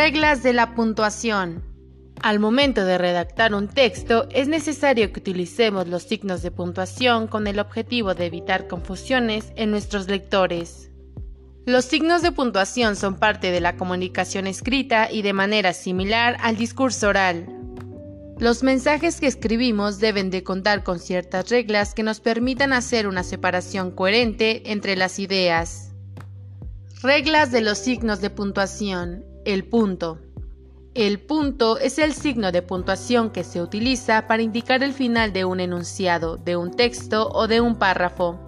Reglas de la puntuación. Al momento de redactar un texto es necesario que utilicemos los signos de puntuación con el objetivo de evitar confusiones en nuestros lectores. Los signos de puntuación son parte de la comunicación escrita y de manera similar al discurso oral. Los mensajes que escribimos deben de contar con ciertas reglas que nos permitan hacer una separación coherente entre las ideas. Reglas de los signos de puntuación. El punto. El punto es el signo de puntuación que se utiliza para indicar el final de un enunciado, de un texto o de un párrafo.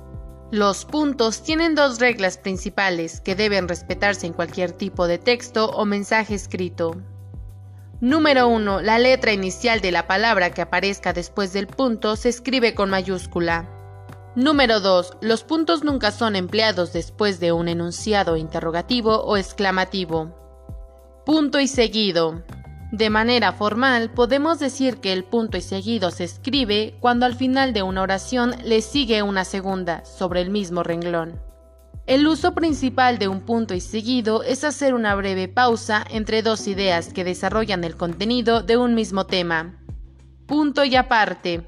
Los puntos tienen dos reglas principales que deben respetarse en cualquier tipo de texto o mensaje escrito. Número 1. La letra inicial de la palabra que aparezca después del punto se escribe con mayúscula. Número 2. Los puntos nunca son empleados después de un enunciado interrogativo o exclamativo. Punto y seguido. De manera formal, podemos decir que el punto y seguido se escribe cuando al final de una oración le sigue una segunda sobre el mismo renglón. El uso principal de un punto y seguido es hacer una breve pausa entre dos ideas que desarrollan el contenido de un mismo tema. Punto y aparte.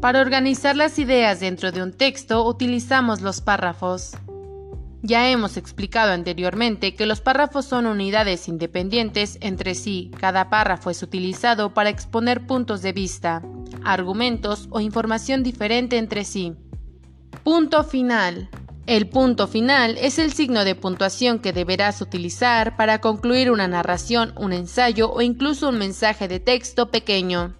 Para organizar las ideas dentro de un texto utilizamos los párrafos. Ya hemos explicado anteriormente que los párrafos son unidades independientes entre sí. Cada párrafo es utilizado para exponer puntos de vista, argumentos o información diferente entre sí. Punto final. El punto final es el signo de puntuación que deberás utilizar para concluir una narración, un ensayo o incluso un mensaje de texto pequeño.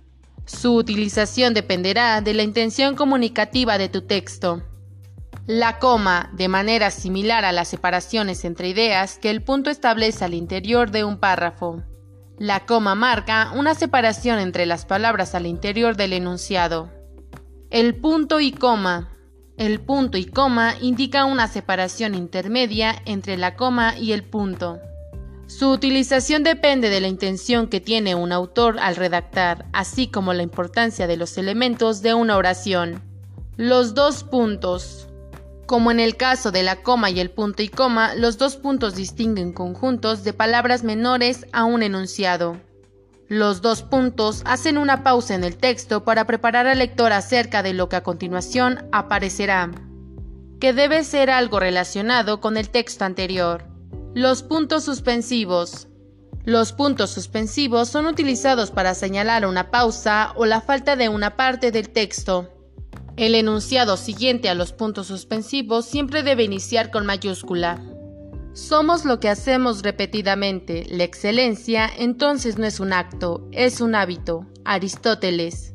Su utilización dependerá de la intención comunicativa de tu texto. La coma, de manera similar a las separaciones entre ideas que el punto establece al interior de un párrafo. La coma marca una separación entre las palabras al interior del enunciado. El punto y coma. El punto y coma indica una separación intermedia entre la coma y el punto. Su utilización depende de la intención que tiene un autor al redactar, así como la importancia de los elementos de una oración. Los dos puntos. Como en el caso de la coma y el punto y coma, los dos puntos distinguen conjuntos de palabras menores a un enunciado. Los dos puntos hacen una pausa en el texto para preparar al lector acerca de lo que a continuación aparecerá, que debe ser algo relacionado con el texto anterior. Los puntos suspensivos. Los puntos suspensivos son utilizados para señalar una pausa o la falta de una parte del texto. El enunciado siguiente a los puntos suspensivos siempre debe iniciar con mayúscula. Somos lo que hacemos repetidamente. La excelencia entonces no es un acto, es un hábito. Aristóteles.